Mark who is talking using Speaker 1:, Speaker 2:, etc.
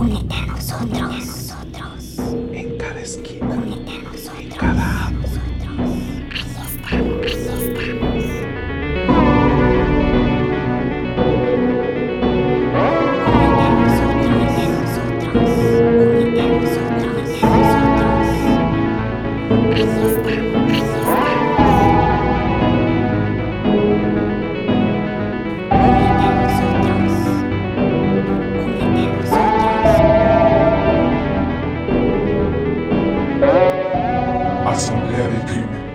Speaker 1: Únete a nosotros. a nosotros.
Speaker 2: En cada esquina. Únete a nosotros. En cada árbol. Ahí estamos, ahí estamos.
Speaker 1: Únete a nosotros. Únete a nosotros. Únete a nosotros. Ahí estamos.
Speaker 3: assemblée avec une